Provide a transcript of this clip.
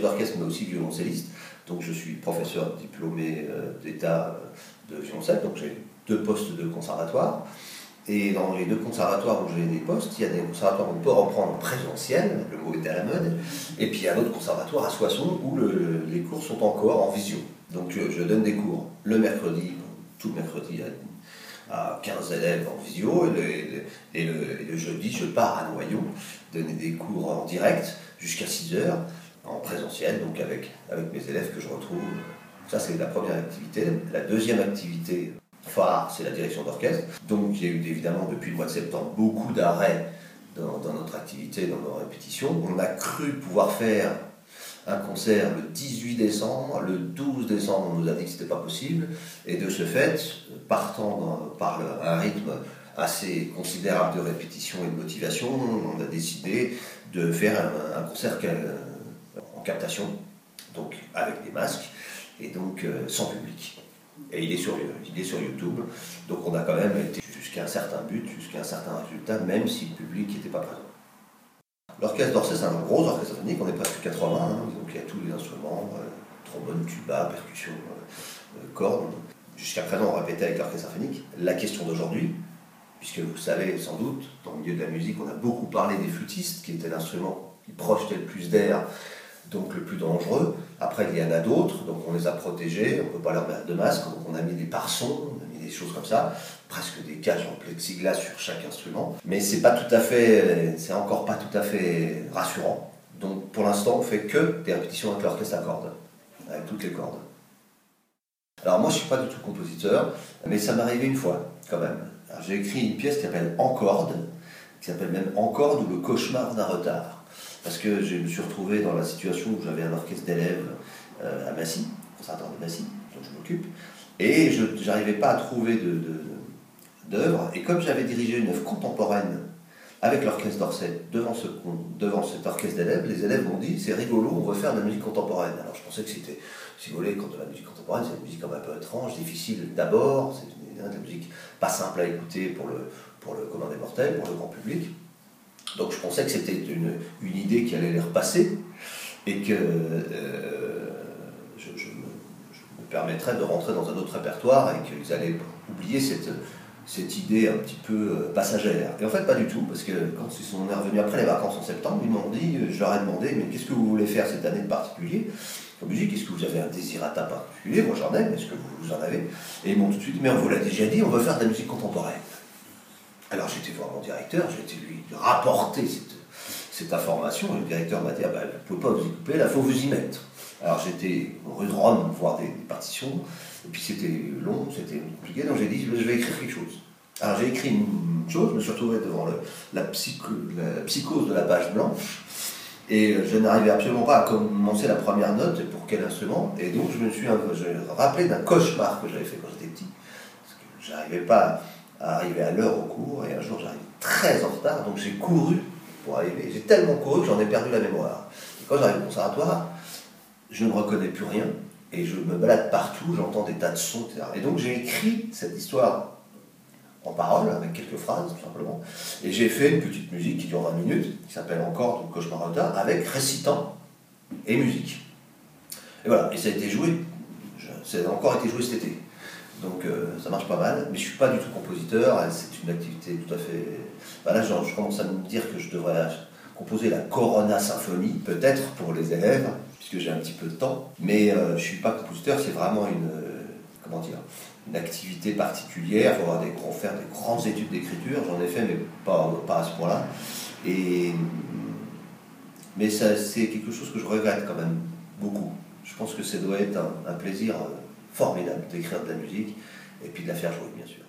d'orchestre, mais aussi violoncelliste. Donc je suis professeur diplômé euh, d'État de violoncelle, donc j'ai deux postes de conservatoire. Et dans les deux conservatoires où j'ai des postes, il y a des conservatoires où on peut reprendre en présentiel, le mot était à la mode, et puis il y a un autre conservatoire à Soissons où les cours sont encore en visio. Donc je donne des cours le mercredi, tout le mercredi à, 15 élèves en visio, et le, jeudi je pars à Noyau donner des cours en direct jusqu'à 6 heures en présentiel, donc avec, avec mes élèves que je retrouve. Ça c'est la première activité. La deuxième activité phare, c'est la direction d'orchestre. Donc il y a eu évidemment depuis le mois de septembre beaucoup d'arrêts dans, notre activité, dans nos répétitions. On a cru pouvoir faire un concert le 18 décembre, le 12 décembre on nous a dit que ce n'était pas possible, et de ce fait, partant par un rythme assez considérable de répétition et de motivation, on a décidé de faire un, concert captation, donc avec des masques, et donc euh, sans public. Et il est, sur, YouTube. Donc on a quand même été jusqu'à un certain but, jusqu'à un certain résultat, même si le public n'était pas présent. L'orchestre d'Orsay, c'est un gros orchestre symphonique, on est presque 80, hein. donc il y a tous les instruments, euh, trombone, tuba, percussion, euh, euh. Jusqu'à présent, on répétait avec l'orchestre symphonique. La question d'aujourd'hui, puisque vous savez sans doute, dans le milieu de la musique, on a beaucoup parlé des flûtistes, qui étaient l'instrument qui projetait le plus d'air donc le plus dangereux. Après, il y en a d'autres, donc on les a protégés, on ne peut pas leur mettre de masque, donc on a mis des parsons, on a mis des choses comme ça, presque des cages en plexiglas sur chaque instrument. Mais c'est pas tout à fait, c'est encore pas tout à fait rassurant. Donc pour l'instant, on fait que des répétitions avec l'orchestre à cordes, avec toutes les cordes. Alors moi, je suis pas du tout compositeur, mais ça m'est arrivé une fois, quand même. J'ai écrit une pièce qui s'appelle En corde, qui s'appelle même En corde ou le cauchemar d'un retard parce que je me suis retrouvé dans la situation où j'avais un orchestre d'élèves euh, à Massy, conservatoire de Massy, dont je m'occupe, et je n'arrivais pas à trouver d'œuvre. et comme j'avais dirigé une œuvre contemporaine avec l'orchestre d'Orsay devant, ce, devant cet orchestre d'élèves, les élèves m'ont dit c'est rigolo, on veut faire de la musique contemporaine. Alors je pensais que c'était, si vous voulez, quand de la musique contemporaine, c'est une musique un peu étrange, difficile d'abord, c'est une, une, musique pas simple à écouter pour le, pour le commun des mortels, pour le grand public. Donc je pensais que c'était une, une, idée qui allait les repasser et que euh, je, me, permettrais de rentrer dans un autre répertoire et qu'ils allaient oublier cette, cette idée un petit peu euh, passagère. Et en fait, pas du tout, parce que quand ils sont revenus après les vacances en septembre, ils m'ont dit, je leur ai demandé, mais qu'est-ce que vous voulez faire cette année de particulier? En musique Est-ce que vous avez un désirata particulier? Moi j'en ai, mais est-ce que vous, vous en avez? Et ils m'ont tout de suite dit, mais on vous l'a déjà dit, on veut faire de la musique contemporaine. Alors j'étais voir mon directeur, été lui rapporter cette, information. Le directeur m'a dit ah ben, Vous ne pouvez pas vous y couper, là, il faut vous y mettre. Alors j'étais rue de Rome voir des, partitions, et puis c'était long, c'était compliqué, donc j'ai dit Je vais écrire quelque chose. Alors j'ai écrit une chose, je me suis retrouvé devant la, psychose de la page blanche, et je n'arrivais absolument pas à commencer la première note pour quel instrument, et donc je me suis rappelé d'un cauchemar que j'avais fait quand j'étais petit, parce que j'arrivais pas à arriver à l'heure au cours, et un jour j'arrive très en retard, donc j'ai couru pour arriver. J'ai tellement couru que j'en ai perdu la mémoire. Et quand j'arrive au conservatoire, je ne reconnais plus rien, et je me balade partout, j'entends des tas de sons, etc. Et donc j'ai écrit cette histoire en parole, avec quelques phrases, tout simplement, et j'ai fait une petite musique qui dure 20 minutes, qui s'appelle encore donc Cauchemar retard, avec récitant et musique. Et voilà, et ça a été joué, ça a encore été joué cet été. Donc euh, ça marche pas mal, mais je suis pas du tout compositeur, c'est une activité tout à fait... Bah là je commence à me dire que je devrais composer la Corona Symphonie, peut-être pour les élèves, puisque j'ai un petit peu de temps, mais euh, je suis pas compositeur, c'est vraiment une... Euh, comment dire une activité particulière, il faut faire des grandes études d'écriture, j'en ai fait, mais pas, à ce point-là. Mais c'est quelque chose que je regrette quand même beaucoup. Je pense que ça doit être un plaisir formidable d'écrire de la musique et puis de la faire jouer, bien sûr.